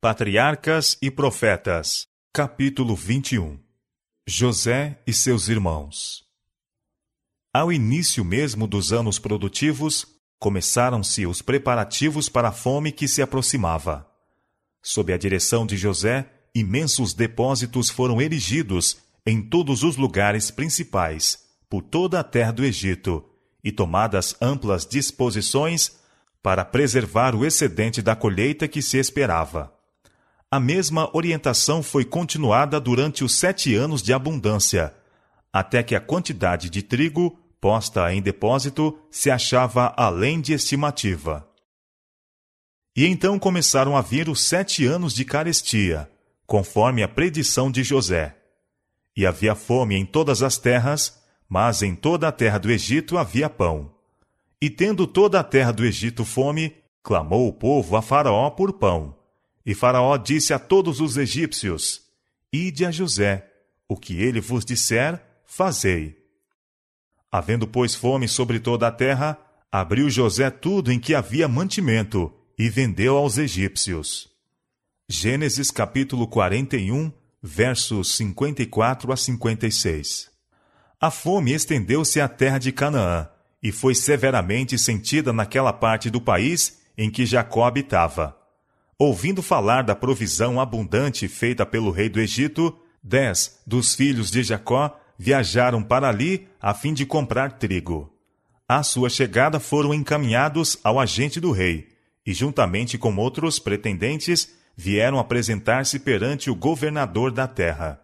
Patriarcas e Profetas, capítulo 21 José e seus irmãos. Ao início mesmo dos anos produtivos, começaram-se os preparativos para a fome que se aproximava. Sob a direção de José, imensos depósitos foram erigidos em todos os lugares principais, por toda a terra do Egito, e tomadas amplas disposições para preservar o excedente da colheita que se esperava. A mesma orientação foi continuada durante os sete anos de abundância, até que a quantidade de trigo posta em depósito se achava além de estimativa. E então começaram a vir os sete anos de carestia, conforme a predição de José. E havia fome em todas as terras, mas em toda a terra do Egito havia pão. E tendo toda a terra do Egito fome, clamou o povo a Faraó por pão. E Faraó disse a todos os egípcios: Ide a José, o que ele vos disser, fazei. Havendo, pois, fome sobre toda a terra, abriu José tudo em que havia mantimento e vendeu aos egípcios. Gênesis capítulo 41, versos 54 a 56. A fome estendeu-se à terra de Canaã e foi severamente sentida naquela parte do país em que Jacó habitava. Ouvindo falar da provisão abundante feita pelo rei do Egito, dez dos filhos de Jacó viajaram para ali a fim de comprar trigo. À sua chegada foram encaminhados ao agente do rei, e juntamente com outros pretendentes vieram apresentar-se perante o governador da terra.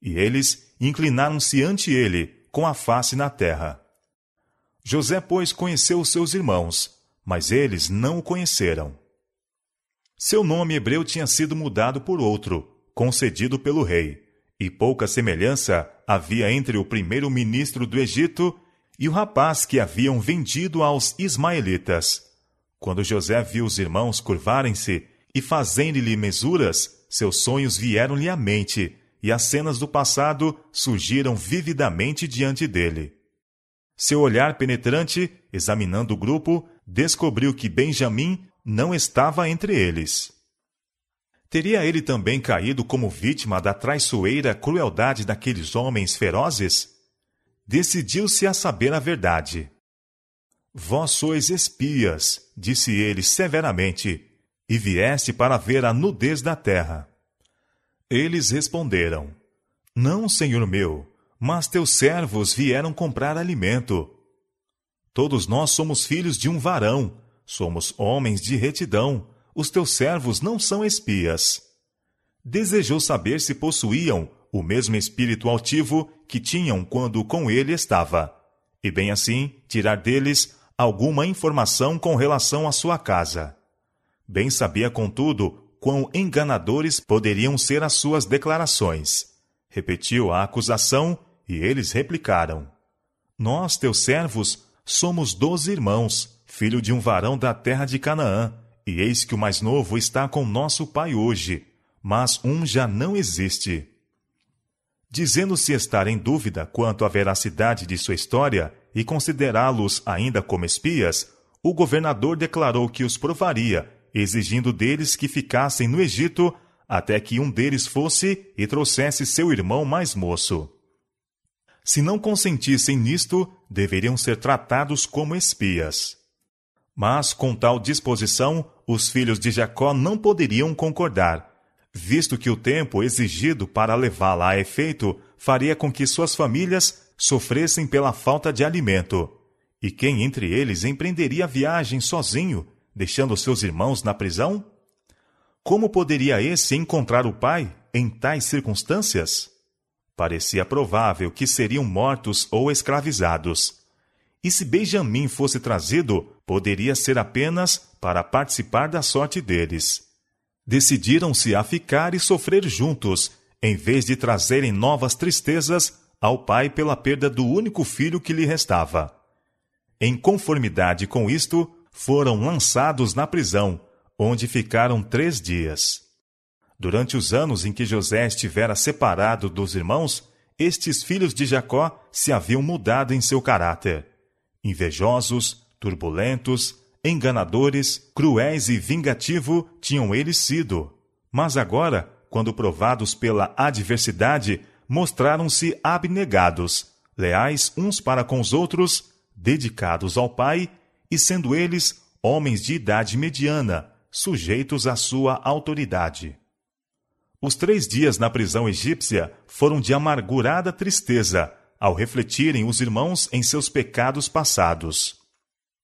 E eles inclinaram-se ante ele, com a face na terra. José, pois, conheceu os seus irmãos, mas eles não o conheceram. Seu nome hebreu tinha sido mudado por outro, concedido pelo rei, e pouca semelhança havia entre o primeiro-ministro do Egito e o rapaz que haviam vendido aos ismaelitas. Quando José viu os irmãos curvarem-se e fazendo-lhe mesuras, seus sonhos vieram-lhe à mente, e as cenas do passado surgiram vividamente diante dele. Seu olhar penetrante, examinando o grupo, descobriu que Benjamim não estava entre eles. Teria ele também caído como vítima da traiçoeira crueldade daqueles homens ferozes? Decidiu-se a saber a verdade. Vós sois espias, disse ele severamente, e vieste para ver a nudez da terra. Eles responderam: Não, senhor meu, mas teus servos vieram comprar alimento. Todos nós somos filhos de um varão, Somos homens de retidão, os teus servos não são espias. Desejou saber se possuíam o mesmo espírito altivo que tinham quando com ele estava, e bem assim tirar deles alguma informação com relação à sua casa. Bem sabia, contudo, quão enganadores poderiam ser as suas declarações. Repetiu a acusação e eles replicaram: Nós, teus servos, somos doze irmãos filho de um varão da terra de Canaã, e eis que o mais novo está com nosso pai hoje, mas um já não existe. Dizendo-se estar em dúvida quanto à veracidade de sua história e considerá-los ainda como espias, o governador declarou que os provaria, exigindo deles que ficassem no Egito até que um deles fosse e trouxesse seu irmão mais moço. Se não consentissem nisto, deveriam ser tratados como espias. Mas com tal disposição, os filhos de Jacó não poderiam concordar, visto que o tempo exigido para levá-la a efeito faria com que suas famílias sofressem pela falta de alimento. E quem entre eles empreenderia a viagem sozinho, deixando seus irmãos na prisão? Como poderia esse encontrar o pai em tais circunstâncias? Parecia provável que seriam mortos ou escravizados. E se Benjamim fosse trazido, poderia ser apenas para participar da sorte deles. Decidiram-se a ficar e sofrer juntos, em vez de trazerem novas tristezas ao pai pela perda do único filho que lhe restava. Em conformidade com isto, foram lançados na prisão, onde ficaram três dias. Durante os anos em que José estivera separado dos irmãos, estes filhos de Jacó se haviam mudado em seu caráter. Invejosos, turbulentos, enganadores, cruéis e vingativo tinham eles sido. Mas agora, quando provados pela adversidade, mostraram-se abnegados, leais uns para com os outros, dedicados ao Pai, e sendo eles homens de idade mediana, sujeitos à sua autoridade. Os três dias na prisão egípcia foram de amargurada tristeza, ao refletirem os irmãos em seus pecados passados.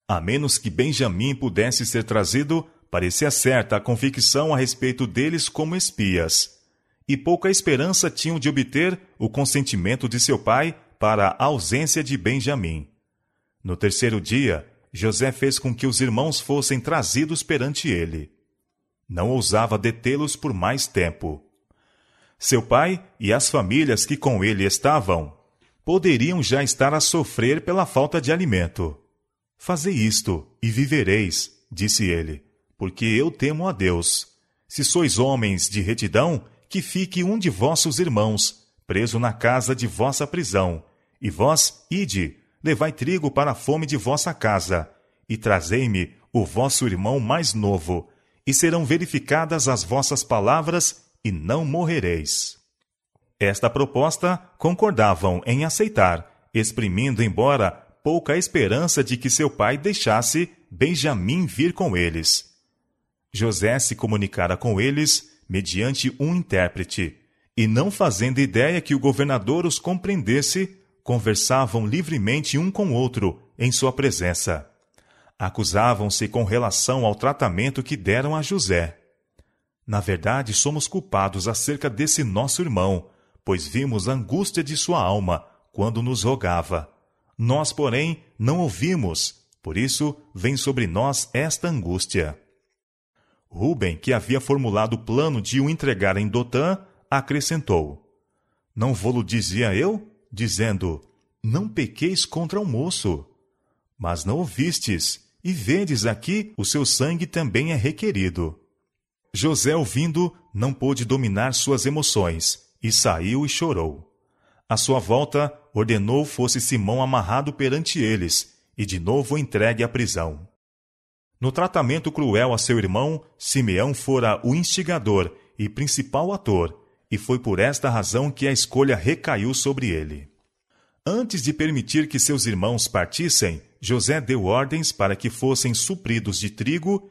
A menos que Benjamim pudesse ser trazido, parecia certa a convicção a respeito deles como espias. E pouca esperança tinham de obter o consentimento de seu pai para a ausência de Benjamim. No terceiro dia, José fez com que os irmãos fossem trazidos perante ele. Não ousava detê-los por mais tempo. Seu pai e as famílias que com ele estavam poderiam já estar a sofrer pela falta de alimento. Fazei isto e vivereis, disse ele, porque eu temo a Deus. Se sois homens de retidão, que fique um de vossos irmãos, preso na casa de vossa prisão, e vós, ide, levai trigo para a fome de vossa casa, e trazei-me o vosso irmão mais novo, e serão verificadas as vossas palavras, e não morrereis. Esta proposta concordavam em aceitar, exprimindo embora pouca esperança de que seu pai deixasse Benjamim vir com eles. José se comunicara com eles mediante um intérprete, e não fazendo ideia que o governador os compreendesse, conversavam livremente um com outro em sua presença. Acusavam-se com relação ao tratamento que deram a José. Na verdade, somos culpados acerca desse nosso irmão, pois vimos a angústia de sua alma quando nos rogava. Nós, porém, não ouvimos, por isso vem sobre nós esta angústia. Ruben, que havia formulado o plano de o entregar em Dotã, acrescentou: Não vou-lo dizia eu? dizendo: Não pequeis contra o moço. Mas não ouvistes, e vedes aqui o seu sangue também é requerido. José, ouvindo, não pôde dominar suas emoções, e saiu e chorou. À sua volta, ordenou fosse Simão amarrado perante eles, e de novo entregue à prisão. No tratamento cruel a seu irmão, Simeão fora o instigador e principal ator, e foi por esta razão que a escolha recaiu sobre ele. Antes de permitir que seus irmãos partissem, José deu ordens para que fossem supridos de trigo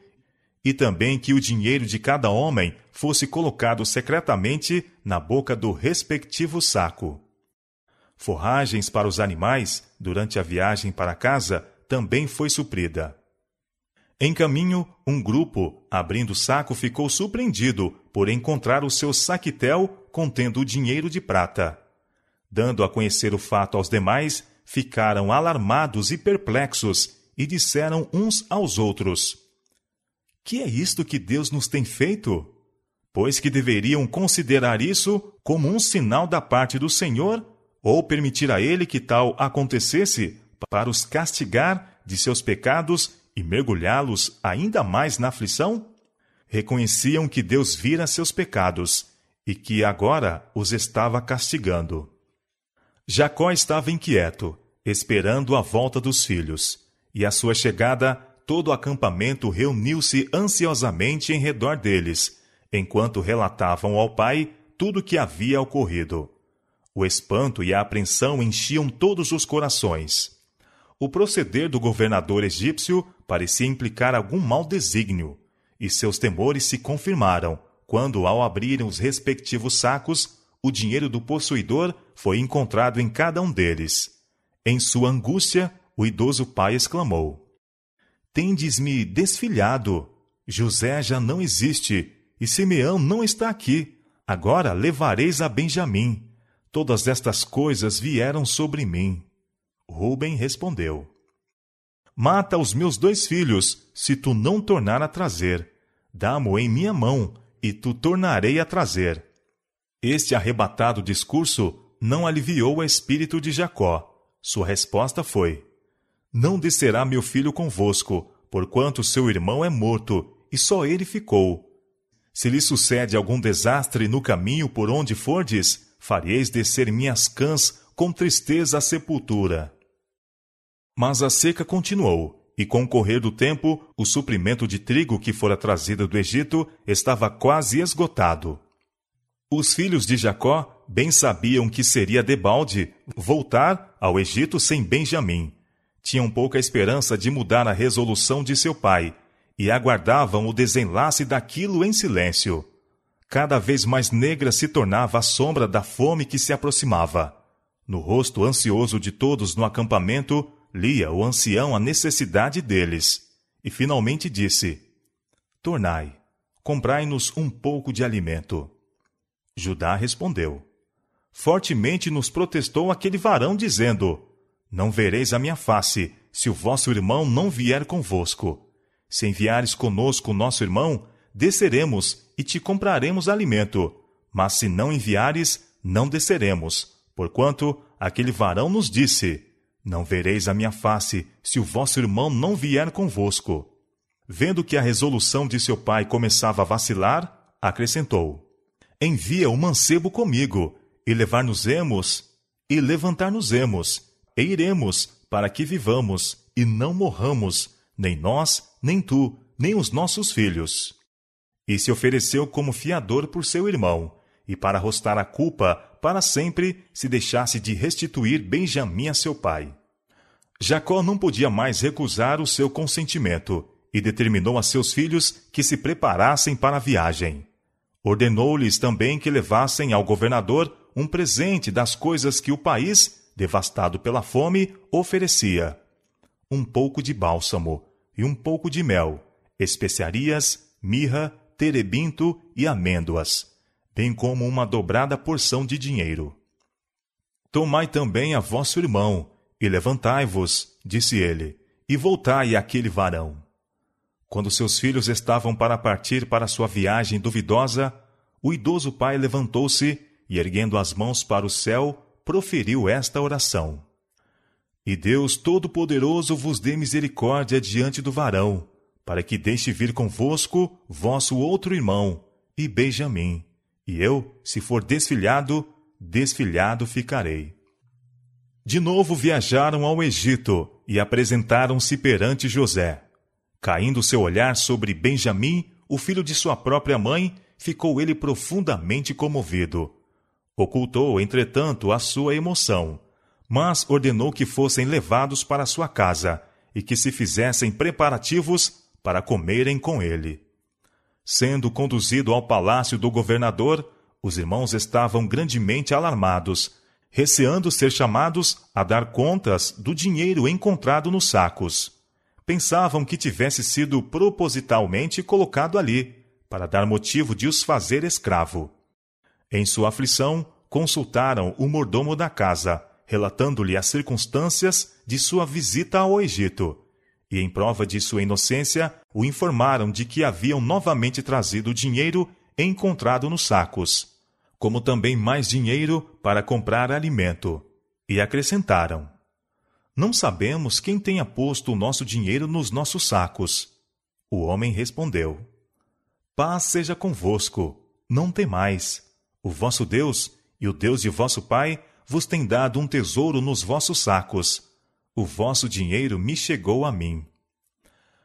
e também que o dinheiro de cada homem fosse colocado secretamente na boca do respectivo saco. Forragens para os animais, durante a viagem para casa, também foi suprida. Em caminho, um grupo, abrindo o saco, ficou surpreendido por encontrar o seu saquitel contendo o dinheiro de prata. Dando a conhecer o fato aos demais, ficaram alarmados e perplexos e disseram uns aos outros: Que é isto que Deus nos tem feito? Pois que deveriam considerar isso como um sinal da parte do Senhor, ou permitir a ele que tal acontecesse para os castigar de seus pecados e mergulhá-los ainda mais na aflição? Reconheciam que Deus vira seus pecados e que agora os estava castigando. Jacó estava inquieto, esperando a volta dos filhos, e à sua chegada, todo o acampamento reuniu-se ansiosamente em redor deles, enquanto relatavam ao pai tudo o que havia ocorrido. O espanto e a apreensão enchiam todos os corações. O proceder do governador egípcio parecia implicar algum mau desígnio, e seus temores se confirmaram quando, ao abrirem os respectivos sacos, o dinheiro do possuidor foi encontrado em cada um deles. Em sua angústia, o idoso pai exclamou: Tendes-me desfilhado. José já não existe, e Simeão não está aqui. Agora levareis a Benjamim. Todas estas coisas vieram sobre mim. Ruben respondeu: Mata os meus dois filhos, se tu não tornar a trazer. Dá-mo em minha mão, e tu tornarei a trazer. Este arrebatado discurso não aliviou o espírito de Jacó. Sua resposta foi: Não descerá meu filho convosco, porquanto seu irmão é morto, e só ele ficou. Se lhe sucede algum desastre no caminho por onde fordes, fareis descer minhas cãs com tristeza à sepultura. Mas a seca continuou, e com o correr do tempo, o suprimento de trigo que fora trazido do Egito estava quase esgotado. Os filhos de Jacó bem sabiam que seria debalde voltar ao Egito sem Benjamim. Tinham pouca esperança de mudar a resolução de seu pai e aguardavam o desenlace daquilo em silêncio. Cada vez mais negra se tornava a sombra da fome que se aproximava. No rosto ansioso de todos no acampamento, lia o ancião a necessidade deles, e finalmente disse: Tornai, comprai-nos um pouco de alimento. Judá respondeu: Fortemente nos protestou aquele varão, dizendo: Não vereis a minha face, se o vosso irmão não vier convosco. Se enviares conosco o nosso irmão, desceremos e te compraremos alimento. Mas se não enviares, não desceremos, porquanto aquele varão nos disse: não vereis a minha face, se o vosso irmão não vier convosco. Vendo que a resolução de seu pai começava a vacilar, acrescentou: Envia o mancebo comigo, e levar-nos-emos, e levantar-nos-emos, e iremos, para que vivamos, e não morramos, nem nós, nem tu, nem os nossos filhos. E se ofereceu como fiador por seu irmão, e para arrostar a culpa para sempre se deixasse de restituir Benjamim a seu pai. Jacó não podia mais recusar o seu consentimento e determinou a seus filhos que se preparassem para a viagem. Ordenou-lhes também que levassem ao governador um presente das coisas que o país, devastado pela fome, oferecia: um pouco de bálsamo e um pouco de mel, especiarias, mirra, terebinto e amêndoas bem como uma dobrada porção de dinheiro. Tomai também a vosso irmão, e levantai-vos, disse ele, e voltai àquele varão. Quando seus filhos estavam para partir para sua viagem duvidosa, o idoso pai levantou-se e, erguendo as mãos para o céu, proferiu esta oração: E Deus Todo-Poderoso vos dê misericórdia diante do varão, para que deixe vir convosco vosso outro irmão, e Benjamim, e eu, se for desfilhado, desfilhado ficarei. De novo viajaram ao Egito e apresentaram-se perante José. Caindo seu olhar sobre Benjamim, o filho de sua própria mãe, ficou ele profundamente comovido. Ocultou, entretanto, a sua emoção, mas ordenou que fossem levados para sua casa e que se fizessem preparativos para comerem com ele. Sendo conduzido ao palácio do governador, os irmãos estavam grandemente alarmados, receando ser chamados a dar contas do dinheiro encontrado nos sacos. Pensavam que tivesse sido propositalmente colocado ali, para dar motivo de os fazer escravo. Em sua aflição, consultaram o mordomo da casa, relatando-lhe as circunstâncias de sua visita ao Egito e, em prova de sua inocência, o informaram de que haviam novamente trazido dinheiro encontrado nos sacos, como também mais dinheiro para comprar alimento. E acrescentaram: Não sabemos quem tenha posto o nosso dinheiro nos nossos sacos. O homem respondeu: Paz seja convosco, não temais. O vosso Deus e o Deus de vosso Pai vos tem dado um tesouro nos vossos sacos o vosso dinheiro me chegou a mim.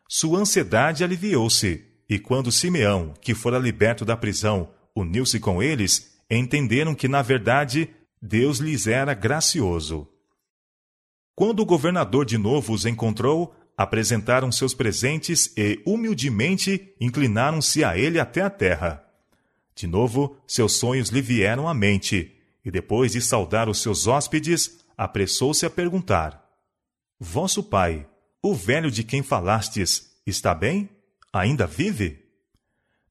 Sua ansiedade aliviou-se, e quando Simeão, que fora liberto da prisão, uniu-se com eles, entenderam que, na verdade, Deus lhes era gracioso. Quando o governador de novo os encontrou, apresentaram seus presentes e, humildemente, inclinaram-se a ele até a terra. De novo, seus sonhos lhe vieram à mente, e depois de saudar os seus hóspedes, apressou-se a perguntar: Vosso pai, o velho de quem falastes, está bem? Ainda vive?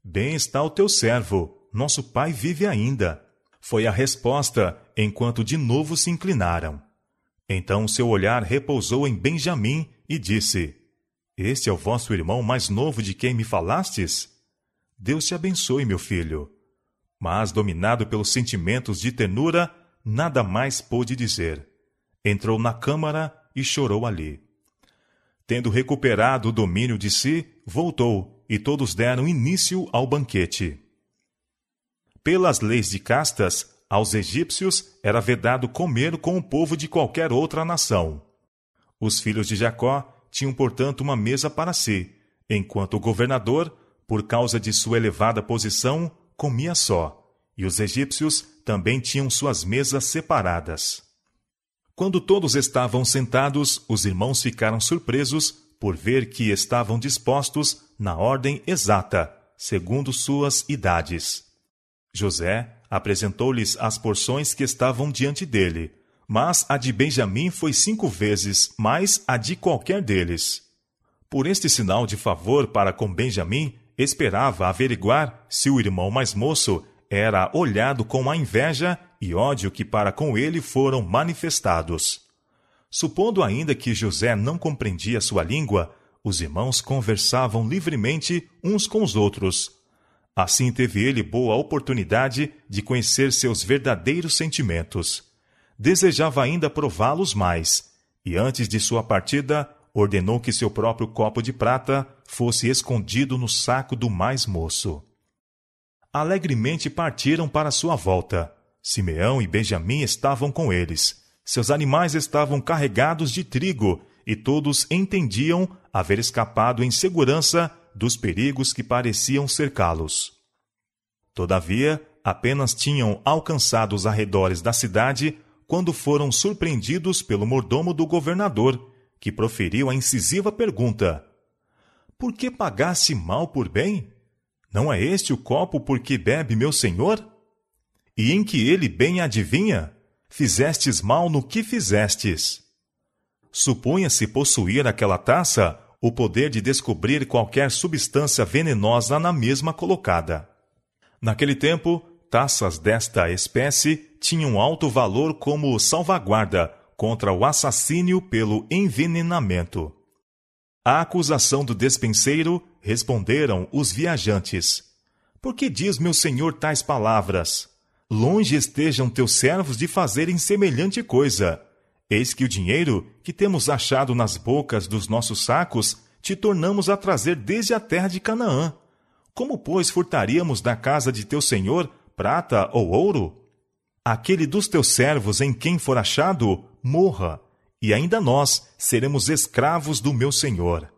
Bem está o teu servo, nosso pai vive ainda. Foi a resposta, enquanto de novo se inclinaram. Então seu olhar repousou em Benjamim e disse: Este é o vosso irmão mais novo de quem me falastes? Deus te abençoe, meu filho. Mas, dominado pelos sentimentos de ternura, nada mais pôde dizer. Entrou na câmara e chorou ali. Tendo recuperado o domínio de si, voltou, e todos deram início ao banquete. Pelas leis de castas, aos egípcios era vedado comer com o povo de qualquer outra nação. Os filhos de Jacó tinham, portanto, uma mesa para si, enquanto o governador, por causa de sua elevada posição, comia só, e os egípcios também tinham suas mesas separadas. Quando todos estavam sentados, os irmãos ficaram surpresos por ver que estavam dispostos na ordem exata, segundo suas idades. José apresentou-lhes as porções que estavam diante dele, mas a de Benjamim foi cinco vezes mais a de qualquer deles. Por este sinal de favor para com Benjamim, esperava averiguar se o irmão mais moço era olhado com a inveja e ódio que para com ele foram manifestados. Supondo ainda que José não compreendia sua língua, os irmãos conversavam livremente uns com os outros. Assim teve ele boa oportunidade de conhecer seus verdadeiros sentimentos. Desejava ainda prová-los mais, e antes de sua partida, ordenou que seu próprio copo de prata fosse escondido no saco do mais moço. Alegremente partiram para sua volta. Simeão e Benjamim estavam com eles. Seus animais estavam carregados de trigo, e todos entendiam haver escapado em segurança dos perigos que pareciam cercá-los. Todavia, apenas tinham alcançado os arredores da cidade quando foram surpreendidos pelo mordomo do governador, que proferiu a incisiva pergunta: Por que pagaste mal por bem? Não é este o copo por que bebe meu senhor? E em que ele bem adivinha? Fizestes mal no que fizestes. Supunha-se possuir aquela taça o poder de descobrir qualquer substância venenosa na mesma colocada. Naquele tempo, taças desta espécie tinham alto valor como salvaguarda contra o assassínio pelo envenenamento. À acusação do despenseiro responderam os viajantes: Por que diz meu senhor tais palavras? Longe estejam teus servos de fazerem semelhante coisa. Eis que o dinheiro que temos achado nas bocas dos nossos sacos te tornamos a trazer desde a terra de Canaã. Como, pois, furtaríamos da casa de teu senhor prata ou ouro? Aquele dos teus servos em quem for achado, morra, e ainda nós seremos escravos do meu senhor.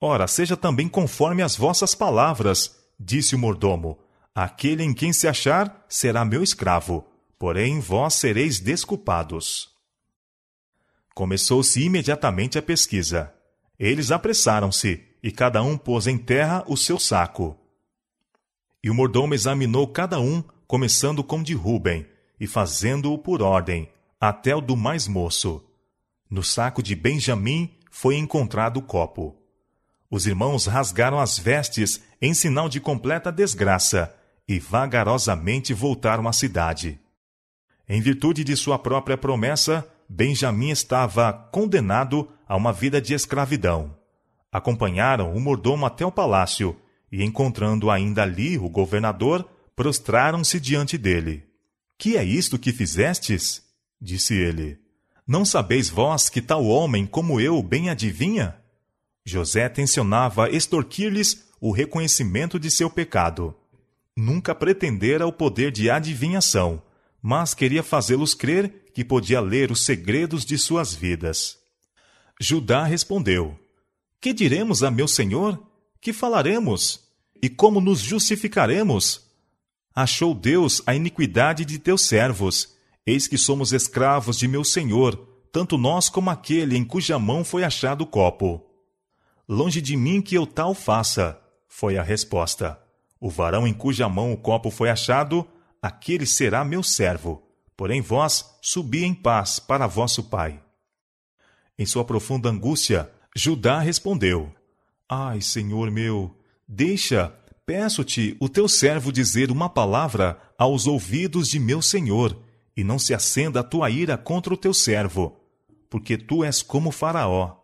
Ora, seja também conforme as vossas palavras, disse o mordomo. Aquele em quem se achar será meu escravo, porém vós sereis desculpados. Começou-se imediatamente a pesquisa. Eles apressaram-se, e cada um pôs em terra o seu saco. E o mordomo examinou cada um, começando com de Ruben, e fazendo-o por ordem, até o do mais moço. No saco de Benjamim foi encontrado o copo. Os irmãos rasgaram as vestes em sinal de completa desgraça e vagarosamente voltaram à cidade. Em virtude de sua própria promessa, Benjamim estava condenado a uma vida de escravidão. Acompanharam o mordomo até o palácio e, encontrando ainda ali o governador, prostraram-se diante dele. Que é isto que fizestes? Disse ele. Não sabeis vós que tal homem como eu bem adivinha? José tensionava extorquir-lhes o reconhecimento de seu pecado. Nunca pretendera o poder de adivinhação, mas queria fazê-los crer que podia ler os segredos de suas vidas. Judá respondeu: Que diremos a meu senhor? Que falaremos? E como nos justificaremos? Achou Deus a iniquidade de teus servos. Eis que somos escravos de meu senhor, tanto nós como aquele em cuja mão foi achado o copo. Longe de mim que eu tal faça, foi a resposta. O varão em cuja mão o copo foi achado, aquele será meu servo. Porém vós subi em paz para vosso pai. Em sua profunda angústia, Judá respondeu: Ai, Senhor meu, deixa, peço-te, o teu servo dizer uma palavra aos ouvidos de meu senhor, e não se acenda a tua ira contra o teu servo, porque tu és como Faraó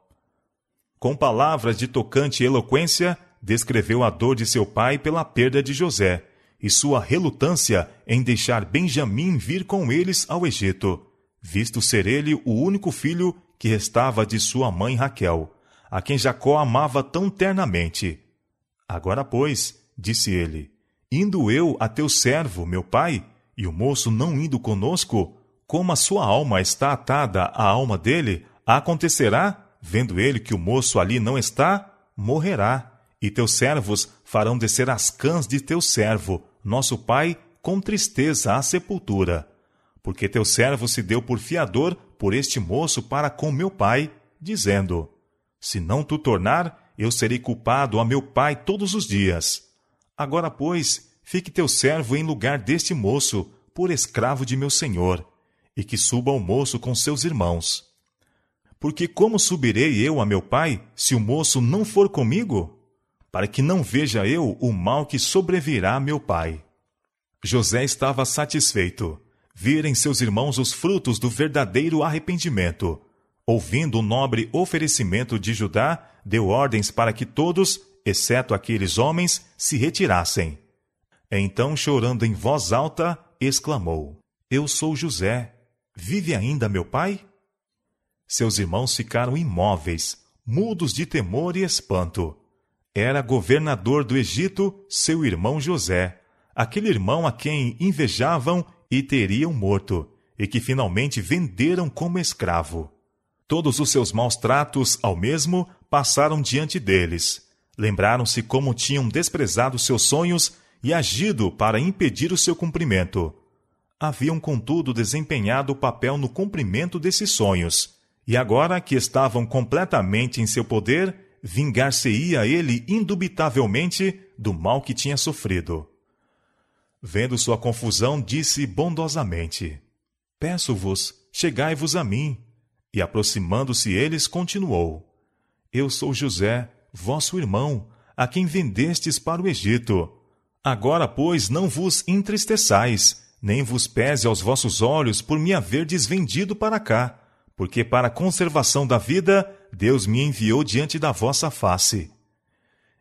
com palavras de tocante eloquência, descreveu a dor de seu pai pela perda de José e sua relutância em deixar Benjamim vir com eles ao Egito, visto ser ele o único filho que restava de sua mãe Raquel, a quem Jacó amava tão ternamente. Agora, pois, disse ele, indo eu a teu servo, meu pai, e o moço não indo conosco, como a sua alma está atada à alma dele, acontecerá vendo ele que o moço ali não está, morrerá, e teus servos farão descer as cãs de teu servo, nosso pai, com tristeza à sepultura. Porque teu servo se deu por fiador por este moço para com meu pai, dizendo: Se não tu tornar, eu serei culpado a meu pai todos os dias. Agora, pois, fique teu servo em lugar deste moço, por escravo de meu senhor, e que suba o moço com seus irmãos. Porque como subirei eu a meu pai, se o moço não for comigo? Para que não veja eu o mal que sobrevirá a meu pai. José estava satisfeito. Virem seus irmãos os frutos do verdadeiro arrependimento. Ouvindo o nobre oferecimento de Judá, deu ordens para que todos, exceto aqueles homens, se retirassem. Então, chorando em voz alta, exclamou: Eu sou José. Vive ainda meu pai? Seus irmãos ficaram imóveis, mudos de temor e espanto. Era governador do Egito seu irmão José, aquele irmão a quem invejavam e teriam morto, e que finalmente venderam como escravo. Todos os seus maus tratos ao mesmo passaram diante deles. Lembraram-se como tinham desprezado seus sonhos e agido para impedir o seu cumprimento. Haviam, contudo, desempenhado o papel no cumprimento desses sonhos, e agora que estavam completamente em seu poder, vingar-se-ia ele indubitavelmente do mal que tinha sofrido. Vendo sua confusão, disse bondosamente: Peço-vos, chegai-vos a mim. E aproximando-se eles, continuou: Eu sou José, vosso irmão, a quem vendestes para o Egito. Agora, pois, não vos entristeçais, nem vos pese aos vossos olhos por me haverdes vendido para cá, porque para a conservação da vida Deus me enviou diante da vossa face.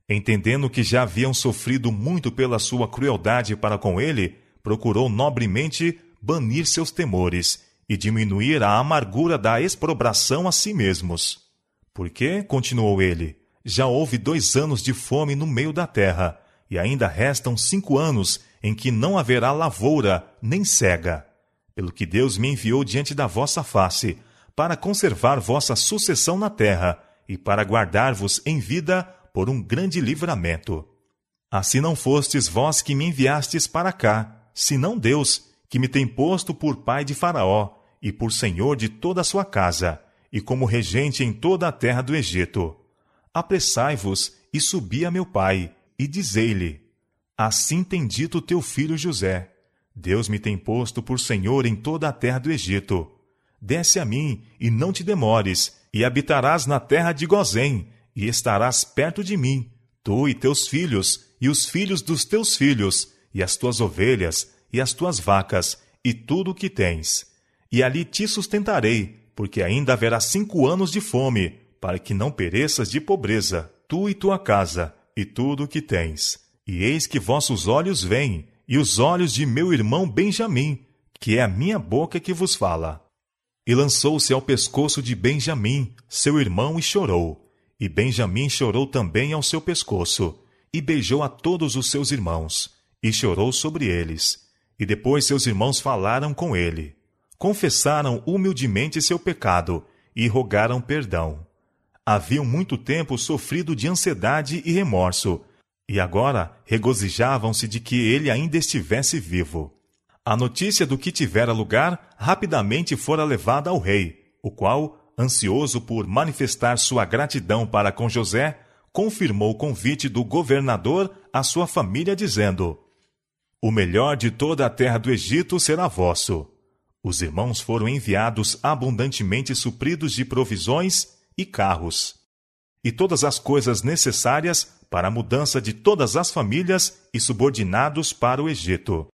Entendendo que já haviam sofrido muito pela sua crueldade para com ele, procurou nobremente banir seus temores e diminuir a amargura da exprobração a si mesmos. Porque, continuou ele, já houve dois anos de fome no meio da terra, e ainda restam cinco anos em que não haverá lavoura nem cega. Pelo que Deus me enviou diante da vossa face, para conservar vossa sucessão na terra, e para guardar-vos em vida por um grande livramento. Assim não fostes vós que me enviastes para cá, senão Deus, que me tem posto por pai de Faraó, e por senhor de toda a sua casa, e como regente em toda a terra do Egito. Apressai-vos e subi a meu pai, e dizei-lhe: Assim tem dito teu filho José: Deus me tem posto por senhor em toda a terra do Egito. Desce a mim, e não te demores, e habitarás na terra de Gozém, e estarás perto de mim, tu e teus filhos, e os filhos dos teus filhos, e as tuas ovelhas, e as tuas vacas, e tudo o que tens. E ali te sustentarei, porque ainda haverá cinco anos de fome, para que não pereças de pobreza, tu e tua casa, e tudo o que tens. E eis que vossos olhos veem, e os olhos de meu irmão Benjamim, que é a minha boca que vos fala. E lançou-se ao pescoço de Benjamim, seu irmão, e chorou. E Benjamim chorou também ao seu pescoço, e beijou a todos os seus irmãos, e chorou sobre eles. E depois seus irmãos falaram com ele. Confessaram humildemente seu pecado, e rogaram perdão. Haviam muito tempo sofrido de ansiedade e remorso, e agora regozijavam-se de que ele ainda estivesse vivo. A notícia do que tivera lugar rapidamente fora levada ao rei, o qual, ansioso por manifestar sua gratidão para com José, confirmou o convite do governador à sua família, dizendo: O melhor de toda a terra do Egito será vosso. Os irmãos foram enviados abundantemente supridos de provisões e carros, e todas as coisas necessárias para a mudança de todas as famílias e subordinados para o Egito.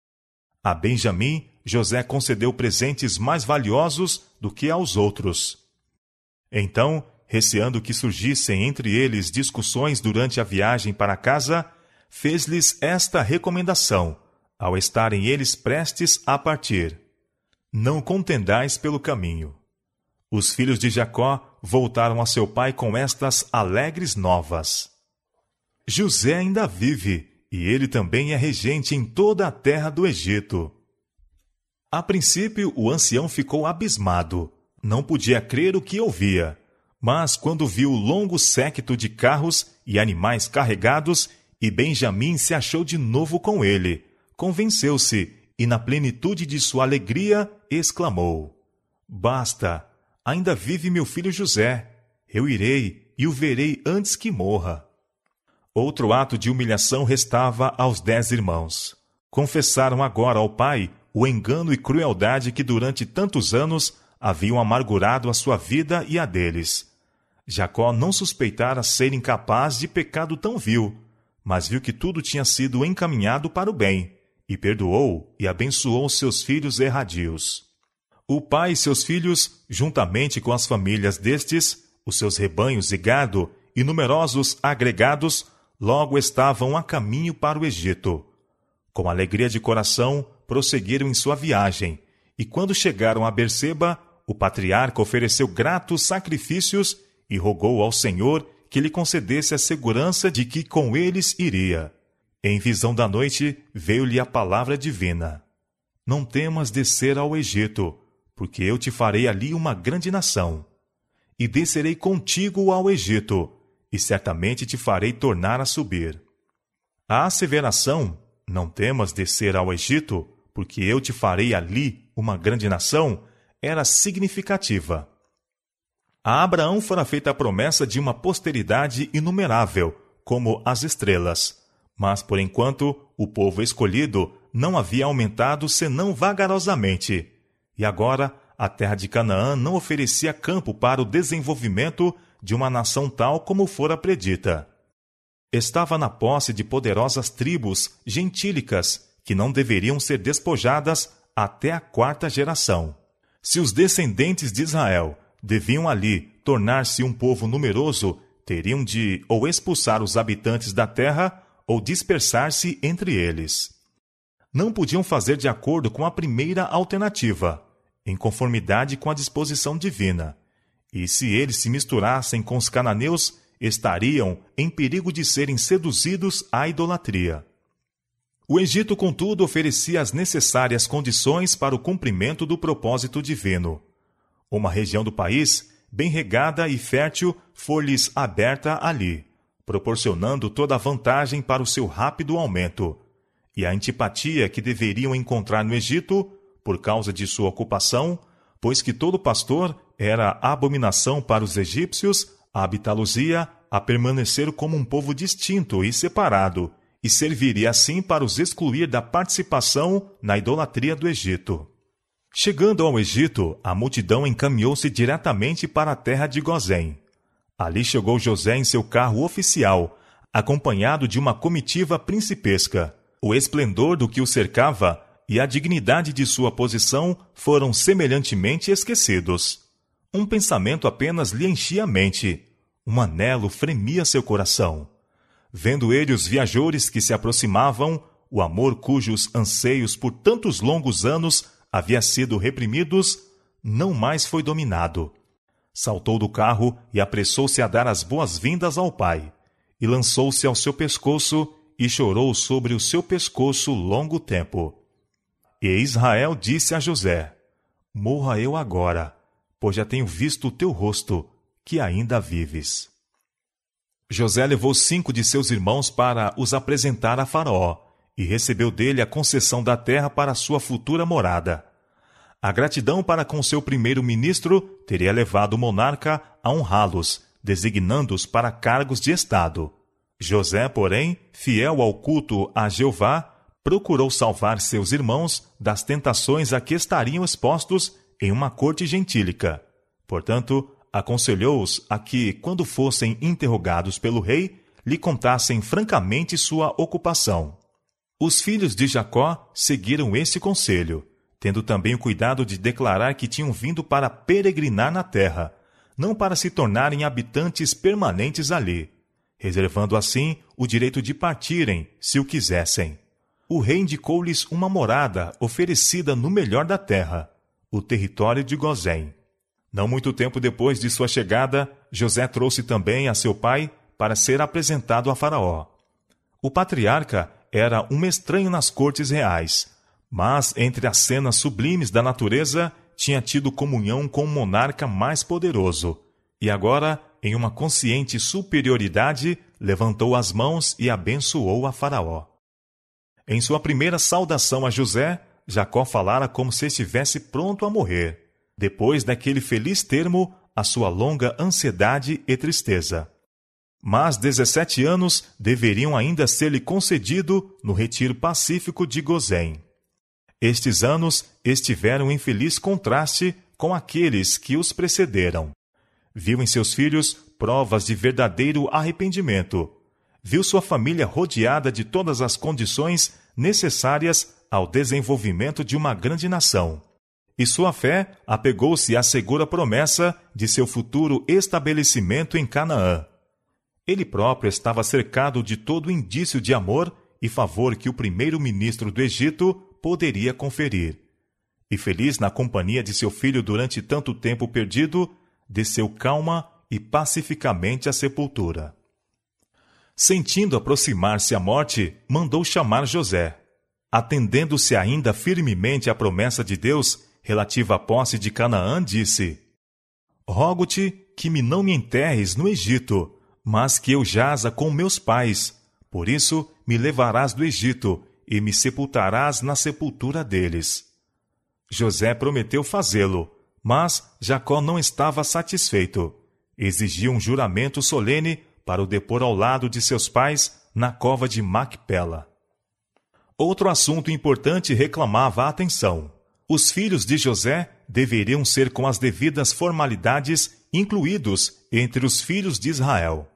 A Benjamim, José concedeu presentes mais valiosos do que aos outros. Então, receando que surgissem entre eles discussões durante a viagem para casa, fez-lhes esta recomendação, ao estarem eles prestes a partir: Não contendais pelo caminho. Os filhos de Jacó voltaram a seu pai com estas alegres novas. José ainda vive e ele também é regente em toda a terra do Egito. A princípio, o ancião ficou abismado. Não podia crer o que ouvia. Mas quando viu o longo séquito de carros e animais carregados, e Benjamim se achou de novo com ele, convenceu-se e, na plenitude de sua alegria, exclamou: Basta, ainda vive meu filho José. Eu irei e o verei antes que morra. Outro ato de humilhação restava aos dez irmãos. Confessaram agora ao pai o engano e crueldade que durante tantos anos haviam amargurado a sua vida e a deles. Jacó não suspeitara ser incapaz de pecado tão vil, mas viu que tudo tinha sido encaminhado para o bem, e perdoou e abençoou seus filhos erradios. O pai e seus filhos, juntamente com as famílias destes, os seus rebanhos e gado, e numerosos agregados, logo estavam a caminho para o Egito. Com alegria de coração, prosseguiram em sua viagem, e quando chegaram a Berseba, o patriarca ofereceu gratos sacrifícios e rogou ao Senhor que lhe concedesse a segurança de que com eles iria. Em visão da noite veio-lhe a palavra divina: Não temas descer ao Egito, porque eu te farei ali uma grande nação. E descerei contigo ao Egito, e certamente te farei tornar a subir. A asseveração, não temas descer ao Egito, porque eu te farei ali uma grande nação, era significativa. A Abraão fora feita a promessa de uma posteridade inumerável, como as estrelas. Mas, por enquanto, o povo escolhido não havia aumentado senão vagarosamente. E agora, a terra de Canaã não oferecia campo para o desenvolvimento de uma nação tal como fora predita. Estava na posse de poderosas tribos gentílicas que não deveriam ser despojadas até a quarta geração. Se os descendentes de Israel deviam ali tornar-se um povo numeroso, teriam de ou expulsar os habitantes da terra ou dispersar-se entre eles. Não podiam fazer de acordo com a primeira alternativa, em conformidade com a disposição divina. E se eles se misturassem com os cananeus, estariam em perigo de serem seduzidos à idolatria. O Egito, contudo, oferecia as necessárias condições para o cumprimento do propósito divino. Uma região do país, bem regada e fértil, foi-lhes aberta ali, proporcionando toda a vantagem para o seu rápido aumento. E a antipatia que deveriam encontrar no Egito, por causa de sua ocupação, pois que todo pastor era abominação para os egípcios, habitá-los-ia a permanecer como um povo distinto e separado, e serviria assim para os excluir da participação na idolatria do Egito. Chegando ao Egito, a multidão encaminhou-se diretamente para a terra de Gozém. Ali chegou José em seu carro oficial, acompanhado de uma comitiva principesca. O esplendor do que o cercava e a dignidade de sua posição foram semelhantemente esquecidos. Um pensamento apenas lhe enchia a mente. Um anelo fremia seu coração. Vendo ele os viajores que se aproximavam, o amor cujos anseios por tantos longos anos havia sido reprimidos, não mais foi dominado. Saltou do carro e apressou-se a dar as boas-vindas ao pai, e lançou-se ao seu pescoço e chorou sobre o seu pescoço longo tempo. E Israel disse a José: Morra eu agora, pois já tenho visto o teu rosto, que ainda vives. José levou cinco de seus irmãos para os apresentar a Faraó, e recebeu dele a concessão da terra para sua futura morada. A gratidão para com seu primeiro-ministro teria levado o monarca a honrá-los, designando-os para cargos de Estado. José, porém, fiel ao culto a Jeová, procurou salvar seus irmãos das tentações a que estariam expostos em uma corte gentílica. Portanto, aconselhou-os a que, quando fossem interrogados pelo rei, lhe contassem francamente sua ocupação. Os filhos de Jacó seguiram esse conselho, tendo também o cuidado de declarar que tinham vindo para peregrinar na terra, não para se tornarem habitantes permanentes ali, reservando assim o direito de partirem, se o quisessem. O rei indicou-lhes uma morada oferecida no melhor da terra, o território de Gozém. Não muito tempo depois de sua chegada, José trouxe também a seu pai para ser apresentado a Faraó. O patriarca era um estranho nas cortes reais, mas entre as cenas sublimes da natureza tinha tido comunhão com o monarca mais poderoso, e agora, em uma consciente superioridade, levantou as mãos e abençoou a Faraó. Em sua primeira saudação a José, Jacó falara como se estivesse pronto a morrer, depois daquele feliz termo a sua longa ansiedade e tristeza. Mas dezessete anos deveriam ainda ser-lhe concedido no retiro pacífico de Gozém. Estes anos estiveram em feliz contraste com aqueles que os precederam. Viu em seus filhos provas de verdadeiro arrependimento. Viu sua família rodeada de todas as condições necessárias ao desenvolvimento de uma grande nação. E sua fé apegou-se à segura promessa de seu futuro estabelecimento em Canaã. Ele próprio estava cercado de todo indício de amor e favor que o primeiro-ministro do Egito poderia conferir. E feliz na companhia de seu filho durante tanto tempo perdido, desceu calma e pacificamente à sepultura. Sentindo aproximar-se a morte, mandou chamar José. Atendendo-se ainda firmemente à promessa de Deus, relativa à posse de Canaã, disse: Rogo-te que me não me enterres no Egito, mas que eu jaza com meus pais. Por isso me levarás do Egito e me sepultarás na sepultura deles. José prometeu fazê-lo, mas Jacó não estava satisfeito. Exigia um juramento solene para o depor ao lado de seus pais na cova de Macpela. Outro assunto importante reclamava a atenção os filhos de José deveriam ser com as devidas formalidades incluídos entre os filhos de Israel.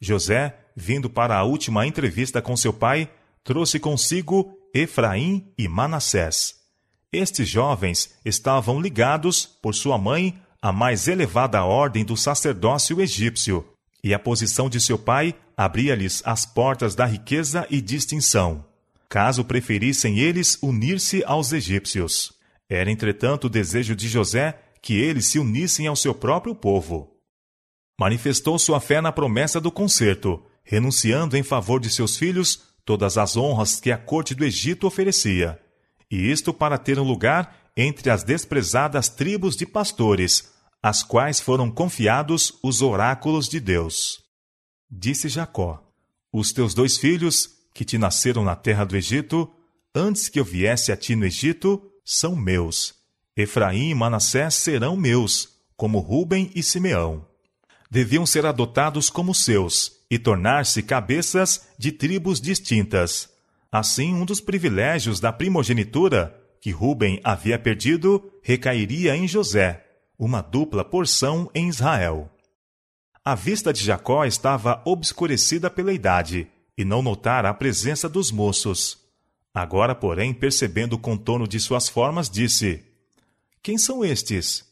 José, vindo para a última entrevista com seu pai, trouxe consigo Efraim e Manassés. Estes jovens estavam ligados, por sua mãe, à mais elevada ordem do sacerdócio egípcio, e a posição de seu pai abria-lhes as portas da riqueza e distinção, caso preferissem eles unir-se aos egípcios. Era, entretanto, o desejo de José que eles se unissem ao seu próprio povo. Manifestou sua fé na promessa do concerto, renunciando em favor de seus filhos todas as honras que a corte do Egito oferecia, e isto para ter um lugar entre as desprezadas tribos de pastores, às quais foram confiados os oráculos de Deus. Disse Jacó: Os teus dois filhos, que te nasceram na terra do Egito, antes que eu viesse a ti no Egito, são meus. Efraim e Manassés serão meus, como Ruben e Simeão. Deviam ser adotados como seus e tornar-se cabeças de tribos distintas. Assim, um dos privilégios da primogenitura, que Ruben havia perdido, recairia em José, uma dupla porção em Israel. A vista de Jacó estava obscurecida pela idade, e não notara a presença dos moços. Agora, porém, percebendo o contorno de suas formas, disse: Quem são estes?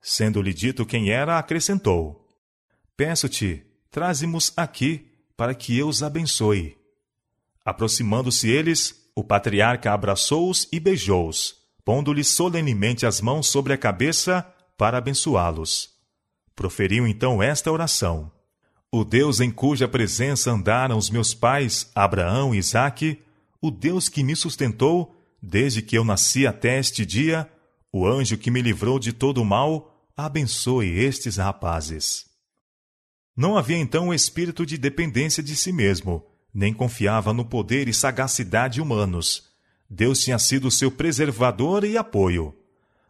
Sendo-lhe dito quem era, acrescentou: Peço-te, traze-mos aqui, para que eu os abençoe. Aproximando-se eles, o patriarca abraçou-os e beijou-os, pondo-lhes solenemente as mãos sobre a cabeça para abençoá-los. Proferiu então esta oração: O Deus em cuja presença andaram os meus pais, Abraão e Isaque, o Deus que me sustentou desde que eu nasci até este dia, o anjo que me livrou de todo o mal, abençoe estes rapazes. Não havia então o espírito de dependência de si mesmo, nem confiava no poder e sagacidade humanos. Deus tinha sido seu preservador e apoio.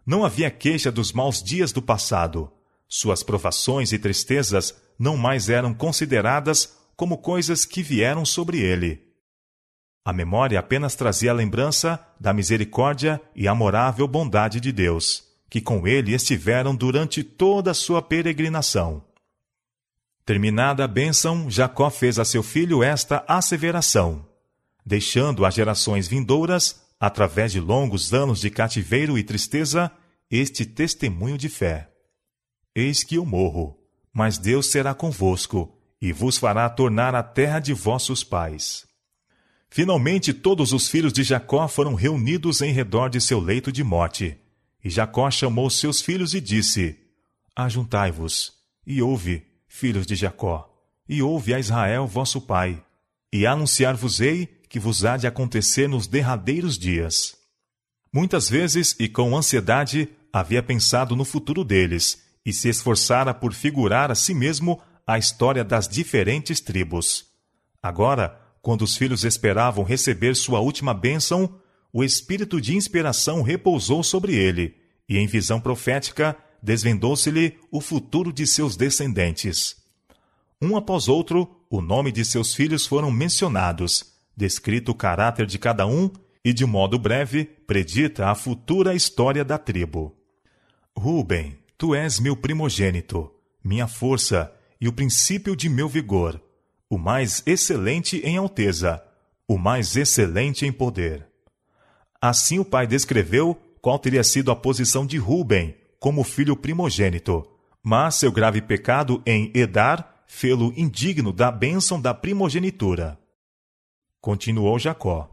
Não havia queixa dos maus dias do passado. Suas provações e tristezas não mais eram consideradas como coisas que vieram sobre ele. A memória apenas trazia a lembrança da misericórdia e amorável bondade de Deus, que com ele estiveram durante toda a sua peregrinação. Terminada a bênção, Jacó fez a seu filho esta asseveração, deixando às gerações vindouras, através de longos anos de cativeiro e tristeza, este testemunho de fé. Eis que eu morro, mas Deus será convosco e vos fará tornar a terra de vossos pais. Finalmente, todos os filhos de Jacó foram reunidos em redor de seu leito de morte. E Jacó chamou seus filhos e disse: Ajuntai-vos, e ouve, filhos de Jacó, e ouve a Israel vosso pai, e anunciar-vos-ei que vos há de acontecer nos derradeiros dias. Muitas vezes e com ansiedade havia pensado no futuro deles, e se esforçara por figurar a si mesmo a história das diferentes tribos. Agora, quando os filhos esperavam receber sua última bênção, o espírito de inspiração repousou sobre ele, e em visão profética desvendou-se-lhe o futuro de seus descendentes. Um após outro, o nome de seus filhos foram mencionados, descrito o caráter de cada um e, de modo breve, predita a futura história da tribo. Ruben, tu és meu primogênito, minha força e o princípio de meu vigor, o mais excelente em alteza, o mais excelente em poder. Assim o pai descreveu qual teria sido a posição de Ruben como filho primogênito, mas seu grave pecado em Edar fê-lo indigno da bênção da primogenitura. Continuou Jacó: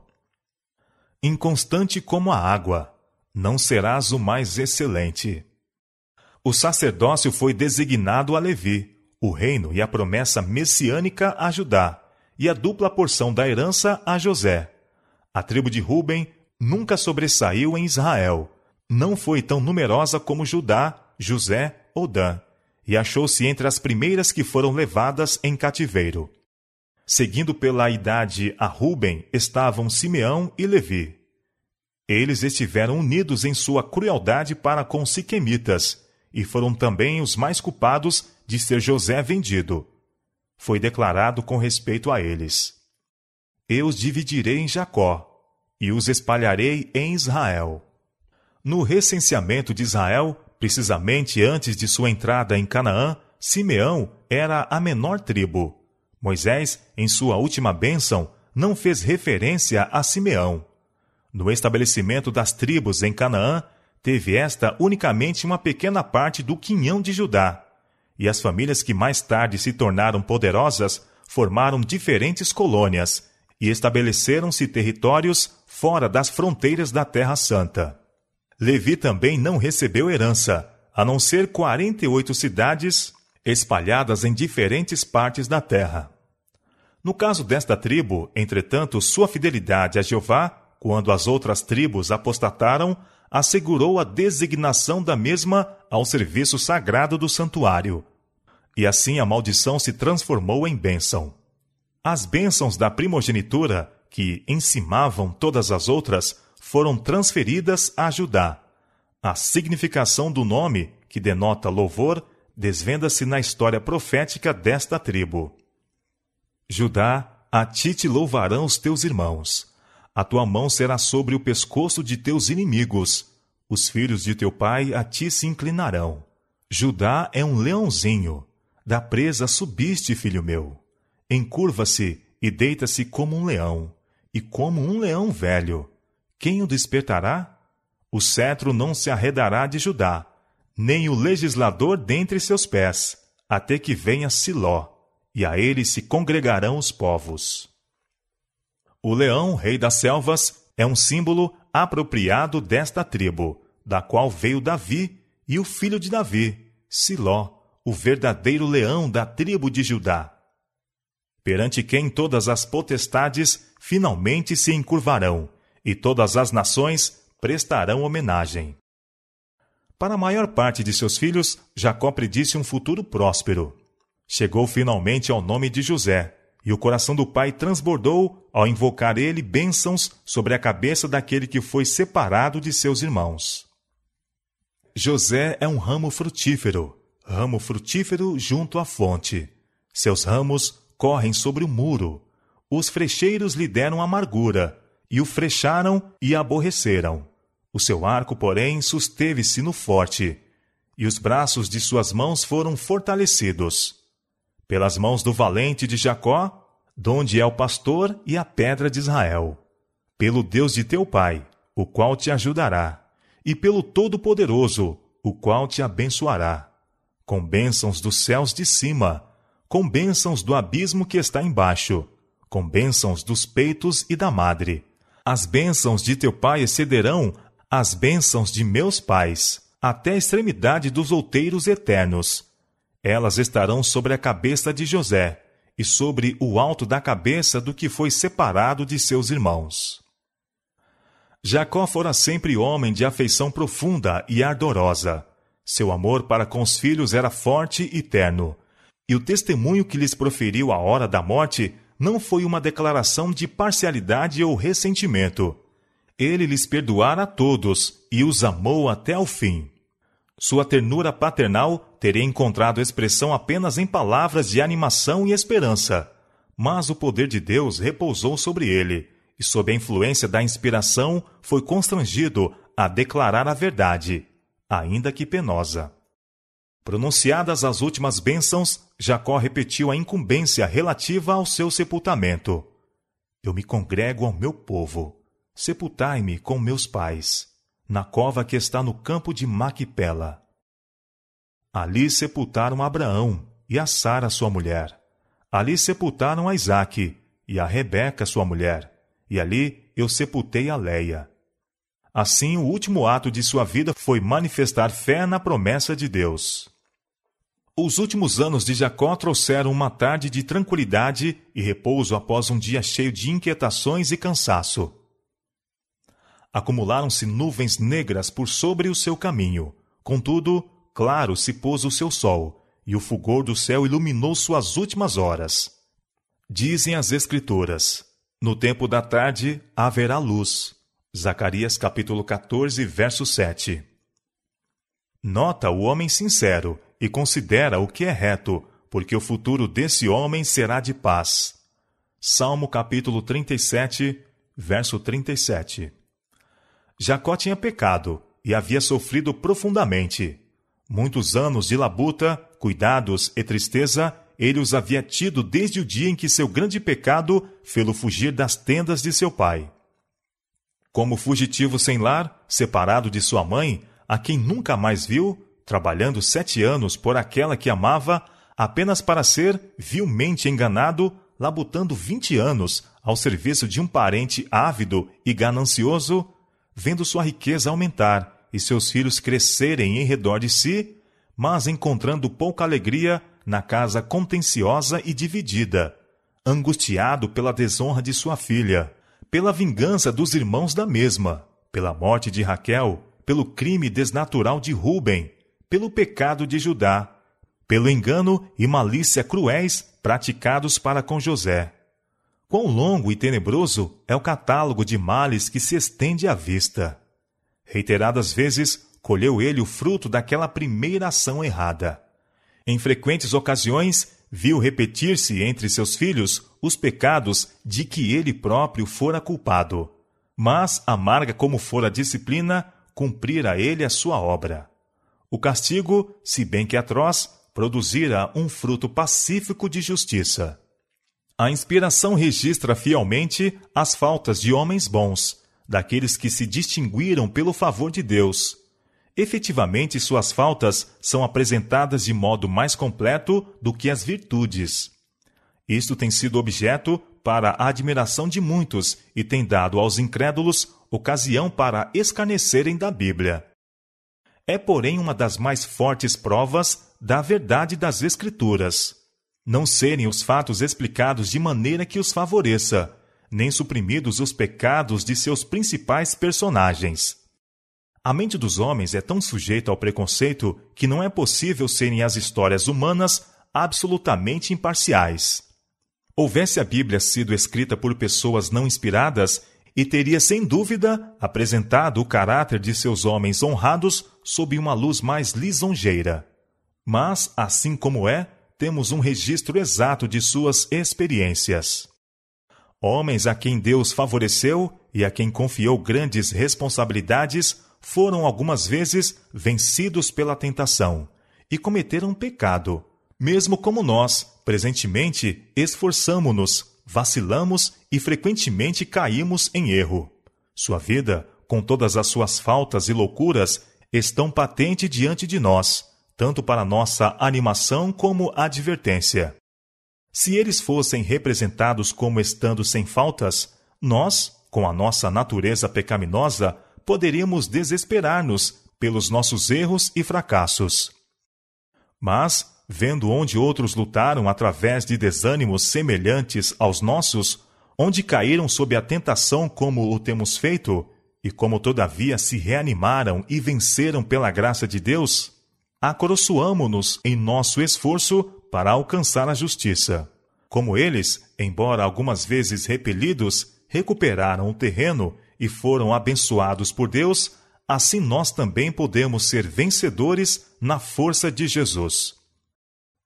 Inconstante como a água, não serás o mais excelente. O sacerdócio foi designado a Levi, o reino e a promessa messiânica a Judá, e a dupla porção da herança a José. A tribo de Ruben nunca sobressaiu em Israel. Não foi tão numerosa como Judá, José ou Dan, e achou-se entre as primeiras que foram levadas em cativeiro. Seguindo pela idade a Ruben estavam Simeão e Levi. Eles estiveram unidos em sua crueldade para com os siquemitas, e foram também os mais culpados de ser José vendido. Foi declarado com respeito a eles: Eu os dividirei em Jacó, e os espalharei em Israel. No recenseamento de Israel, precisamente antes de sua entrada em Canaã, Simeão era a menor tribo. Moisés, em sua última bênção, não fez referência a Simeão. No estabelecimento das tribos em Canaã, teve esta unicamente uma pequena parte do quinhão de Judá e as famílias que mais tarde se tornaram poderosas formaram diferentes colônias e estabeleceram-se territórios fora das fronteiras da Terra Santa. Levi também não recebeu herança, a não ser 48 cidades espalhadas em diferentes partes da terra. No caso desta tribo, entretanto, sua fidelidade a Jeová, quando as outras tribos apostataram, assegurou a designação da mesma ao serviço sagrado do santuário. E assim a maldição se transformou em bênção. As bênçãos da primogenitura, que encimavam todas as outras, foram transferidas a Judá. A significação do nome, que denota louvor, desvenda-se na história profética desta tribo. Judá, a ti te louvarão os teus irmãos. A tua mão será sobre o pescoço de teus inimigos. Os filhos de teu pai a ti se inclinarão. Judá é um leãozinho. Da presa subiste, filho meu. Encurva-se e deita-se como um leão, e como um leão velho. Quem o despertará? O cetro não se arredará de Judá, nem o legislador dentre seus pés, até que venha Siló, e a ele se congregarão os povos. O leão, rei das selvas, é um símbolo apropriado desta tribo, da qual veio Davi e o filho de Davi, Siló, o verdadeiro leão da tribo de Judá. Perante quem todas as potestades finalmente se encurvarão, e todas as nações prestarão homenagem. Para a maior parte de seus filhos, Jacó predisse um futuro próspero. Chegou finalmente ao nome de José, e o coração do pai transbordou ao invocar ele bênçãos sobre a cabeça daquele que foi separado de seus irmãos. José é um ramo frutífero, ramo frutífero junto à fonte. Seus ramos correm sobre o muro. Os frecheiros lhe deram amargura, e o frecharam e aborreceram. O seu arco, porém, susteve-se no forte, e os braços de suas mãos foram fortalecidos. Pelas mãos do valente de Jacó, donde é o pastor e a pedra de Israel, pelo Deus de teu pai, o qual te ajudará, e pelo Todo-Poderoso, o qual te abençoará, com bênçãos dos céus de cima, com bênçãos do abismo que está embaixo, com bênçãos dos peitos e da madre. As bênçãos de teu pai excederão as bênçãos de meus pais, até a extremidade dos outeiros eternos elas estarão sobre a cabeça de José e sobre o alto da cabeça do que foi separado de seus irmãos. Jacó fora sempre homem de afeição profunda e ardorosa. Seu amor para com os filhos era forte e terno, e o testemunho que lhes proferiu à hora da morte não foi uma declaração de parcialidade ou ressentimento. Ele lhes perdoara a todos e os amou até o fim. Sua ternura paternal teria encontrado expressão apenas em palavras de animação e esperança, mas o poder de Deus repousou sobre ele, e sob a influência da inspiração foi constrangido a declarar a verdade, ainda que penosa. Pronunciadas as últimas bênçãos, Jacó repetiu a incumbência relativa ao seu sepultamento. Eu me congrego ao meu povo. Sepultai-me com meus pais, na cova que está no campo de Maquipela. Ali sepultaram Abraão e a Sara, sua mulher. Ali sepultaram a Isaque e a Rebeca, sua mulher. E ali eu sepultei a Leia. Assim, o último ato de sua vida foi manifestar fé na promessa de Deus. Os últimos anos de Jacó trouxeram uma tarde de tranquilidade e repouso após um dia cheio de inquietações e cansaço. Acumularam-se nuvens negras por sobre o seu caminho. Contudo, claro se pôs o seu sol, e o fulgor do céu iluminou suas últimas horas. Dizem as Escrituras: No tempo da tarde haverá luz. Zacarias capítulo 14, verso 7. Nota o homem sincero e considera o que é reto, porque o futuro desse homem será de paz. Salmo capítulo 37, verso 37. Jacó tinha pecado e havia sofrido profundamente. Muitos anos de labuta, cuidados e tristeza ele os havia tido desde o dia em que seu grande pecado fê-lo fugir das tendas de seu pai. Como fugitivo sem lar, separado de sua mãe, a quem nunca mais viu, trabalhando sete anos por aquela que amava, apenas para ser vilmente enganado, labutando vinte anos ao serviço de um parente ávido e ganancioso, vendo sua riqueza aumentar e seus filhos crescerem em redor de si, mas encontrando pouca alegria na casa contenciosa e dividida, angustiado pela desonra de sua filha, pela vingança dos irmãos da mesma, pela morte de Raquel, pelo crime desnatural de Ruben, pelo pecado de Judá, pelo engano e malícia cruéis praticados para com José. Quão longo e tenebroso é o catálogo de males que se estende à vista. Reiteradas vezes colheu ele o fruto daquela primeira ação errada. Em frequentes ocasiões, viu repetir-se entre seus filhos os pecados de que ele próprio fora culpado. Mas, amarga como fora a disciplina, cumprira ele a sua obra. O castigo, se bem que atroz, produzira um fruto pacífico de justiça. A inspiração registra fielmente as faltas de homens bons, daqueles que se distinguiram pelo favor de Deus. Efetivamente, suas faltas são apresentadas de modo mais completo do que as virtudes. Isto tem sido objeto para a admiração de muitos e tem dado aos incrédulos ocasião para escarnecerem da Bíblia é, porém, uma das mais fortes provas da verdade das Escrituras. Não serem os fatos explicados de maneira que os favoreça, nem suprimidos os pecados de seus principais personagens. A mente dos homens é tão sujeita ao preconceito que não é possível serem as histórias humanas absolutamente imparciais. Houvesse a Bíblia sido escrita por pessoas não inspiradas, e teria sem dúvida apresentado o caráter de seus homens honrados sob uma luz mais lisonjeira. Mas, assim como é, temos um registro exato de suas experiências. Homens a quem Deus favoreceu e a quem confiou grandes responsabilidades foram algumas vezes vencidos pela tentação e cometeram pecado, mesmo como nós, presentemente, esforçamo-nos vacilamos e frequentemente caímos em erro. Sua vida, com todas as suas faltas e loucuras, estão patente diante de nós, tanto para nossa animação como advertência. Se eles fossem representados como estando sem faltas, nós, com a nossa natureza pecaminosa, poderíamos desesperar-nos pelos nossos erros e fracassos. Mas, vendo onde outros lutaram através de desânimos semelhantes aos nossos, onde caíram sob a tentação como o temos feito, e como todavia se reanimaram e venceram pela graça de Deus, acoroçoamo-nos em nosso esforço para alcançar a justiça. Como eles, embora algumas vezes repelidos, recuperaram o terreno e foram abençoados por Deus, assim nós também podemos ser vencedores na força de Jesus.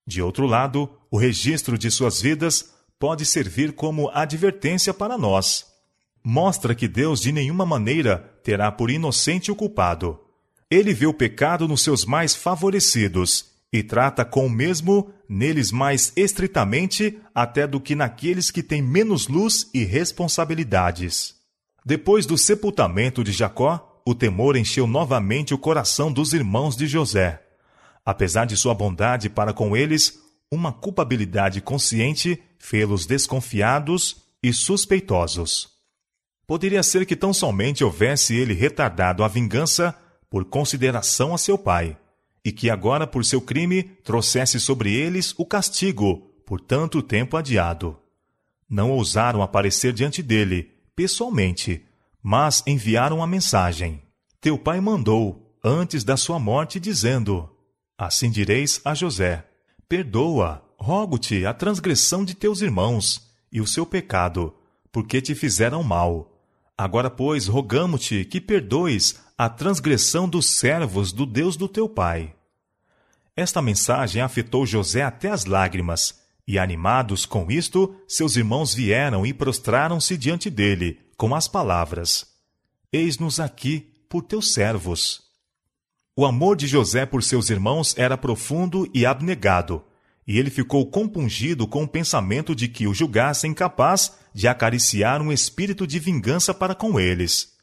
De outro lado, o registro de suas vidas pode servir como advertência para nós. Mostra que Deus de nenhuma maneira terá por inocente o culpado. Ele vê o pecado nos seus mais favorecidos e trata com o mesmo neles mais estritamente até do que naqueles que têm menos luz e responsabilidades. Depois do sepultamento de Jacó, o temor encheu novamente o coração dos irmãos de José. Apesar de sua bondade para com eles, uma culpabilidade consciente fê-los desconfiados e suspeitosos. Poderia ser que tão somente houvesse ele retardado a vingança por consideração a seu pai e que agora, por seu crime, trouxesse sobre eles o castigo por tanto tempo adiado. Não ousaram aparecer diante dele, pessoalmente, mas enviaram a mensagem. Teu pai mandou, antes da sua morte, dizendo: Assim direis a José: Perdoa, rogo-te, a transgressão de teus irmãos e o seu pecado, porque te fizeram mal. Agora, pois, rogamo-te que perdoes a transgressão dos servos do Deus do teu pai. Esta mensagem afetou José até as lágrimas, e animados com isto, seus irmãos vieram e prostraram-se diante dele, com as palavras: Eis-nos aqui por teus servos. O amor de José por seus irmãos era profundo e abnegado, e ele ficou compungido com o pensamento de que o julgassem capaz de acariciar um espírito de vingança para com eles.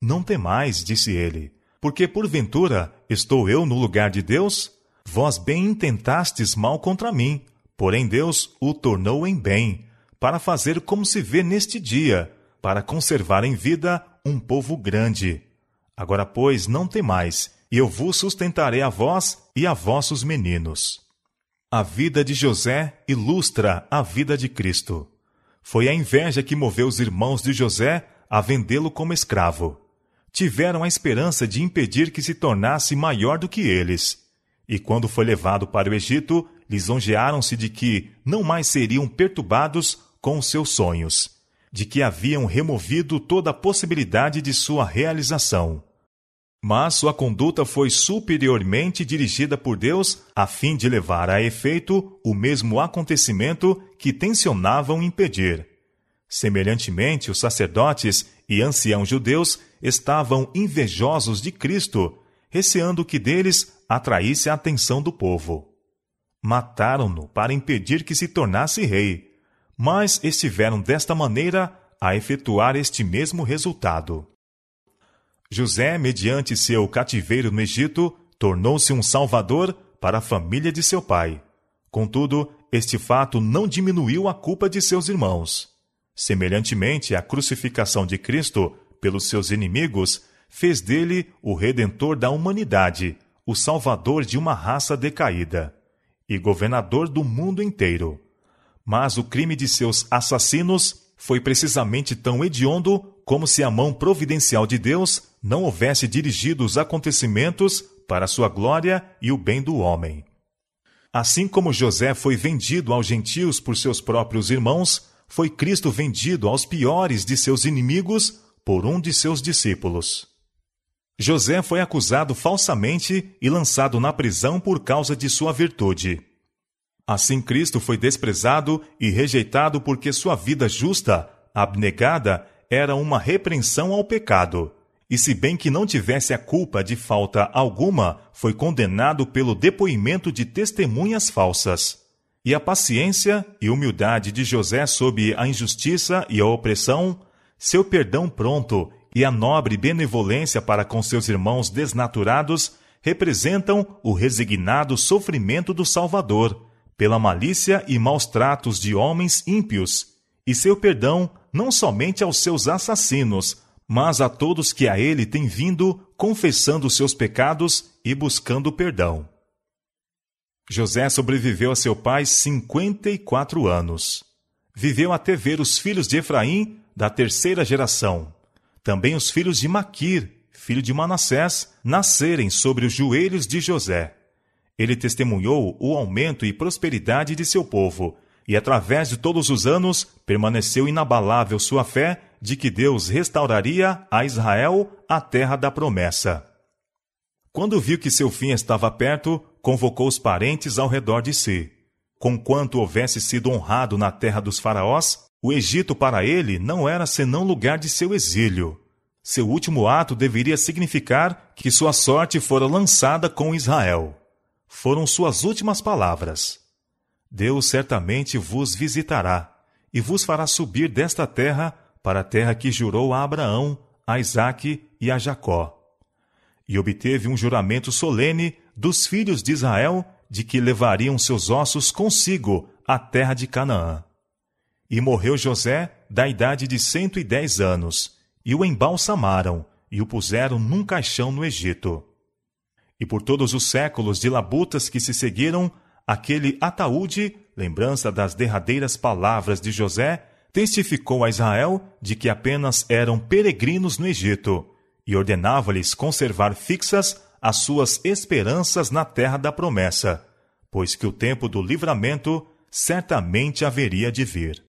Não temais, disse ele, porque porventura estou eu no lugar de Deus? Vós bem intentastes mal contra mim, porém Deus o tornou em bem, para fazer como se vê neste dia, para conservar em vida um povo grande. Agora, pois, não temais, e eu vos sustentarei a vós e a vossos meninos. A vida de José ilustra a vida de Cristo. Foi a inveja que moveu os irmãos de José a vendê-lo como escravo tiveram a esperança de impedir que se tornasse maior do que eles. E quando foi levado para o Egito, lisonjearam-se de que não mais seriam perturbados com os seus sonhos, de que haviam removido toda a possibilidade de sua realização. Mas sua conduta foi superiormente dirigida por Deus a fim de levar a efeito o mesmo acontecimento que tensionavam impedir. Semelhantemente, os sacerdotes e anciãos judeus estavam invejosos de Cristo, receando que deles atraísse a atenção do povo. Mataram-no para impedir que se tornasse rei, mas estiveram desta maneira a efetuar este mesmo resultado. José, mediante seu cativeiro no Egito, tornou-se um salvador para a família de seu pai. Contudo, este fato não diminuiu a culpa de seus irmãos. Semelhantemente, a crucificação de Cristo pelos seus inimigos fez dele o redentor da humanidade, o salvador de uma raça decaída e governador do mundo inteiro. Mas o crime de seus assassinos foi precisamente tão hediondo como se a mão providencial de Deus não houvesse dirigido os acontecimentos para sua glória e o bem do homem. Assim como José foi vendido aos gentios por seus próprios irmãos, foi Cristo vendido aos piores de seus inimigos por um de seus discípulos. José foi acusado falsamente e lançado na prisão por causa de sua virtude. Assim, Cristo foi desprezado e rejeitado porque sua vida justa, abnegada, era uma repreensão ao pecado. E se bem que não tivesse a culpa de falta alguma, foi condenado pelo depoimento de testemunhas falsas. E a paciência e humildade de José sob a injustiça e a opressão, seu perdão pronto e a nobre benevolência para com seus irmãos desnaturados representam o resignado sofrimento do Salvador, pela malícia e maus tratos de homens ímpios, e seu perdão não somente aos seus assassinos, mas a todos que a ele têm vindo confessando seus pecados e buscando perdão. José sobreviveu a seu pai 54 anos. Viveu até ver os filhos de Efraim da terceira geração. Também os filhos de Maquir, filho de Manassés, nascerem sobre os joelhos de José. ele testemunhou o aumento e prosperidade de seu povo, e através de todos os anos permaneceu inabalável sua fé de que Deus restauraria a Israel a terra da promessa. Quando viu que seu fim estava perto, convocou os parentes ao redor de si. Conquanto houvesse sido honrado na terra dos faraós, o Egito para ele não era senão lugar de seu exílio. Seu último ato deveria significar que sua sorte fora lançada com Israel foram suas últimas palavras. Deus certamente vos visitará e vos fará subir desta terra para a terra que jurou a Abraão, a Isaque e a Jacó. E obteve um juramento solene dos filhos de Israel de que levariam seus ossos consigo à terra de Canaã. E morreu José da idade de cento e dez anos, e o embalsamaram e o puseram num caixão no Egito. E por todos os séculos de labutas que se seguiram, aquele ataúde, lembrança das derradeiras palavras de José, testificou a Israel de que apenas eram peregrinos no Egito e ordenava-lhes conservar fixas as suas esperanças na terra da promessa, pois que o tempo do livramento certamente haveria de vir.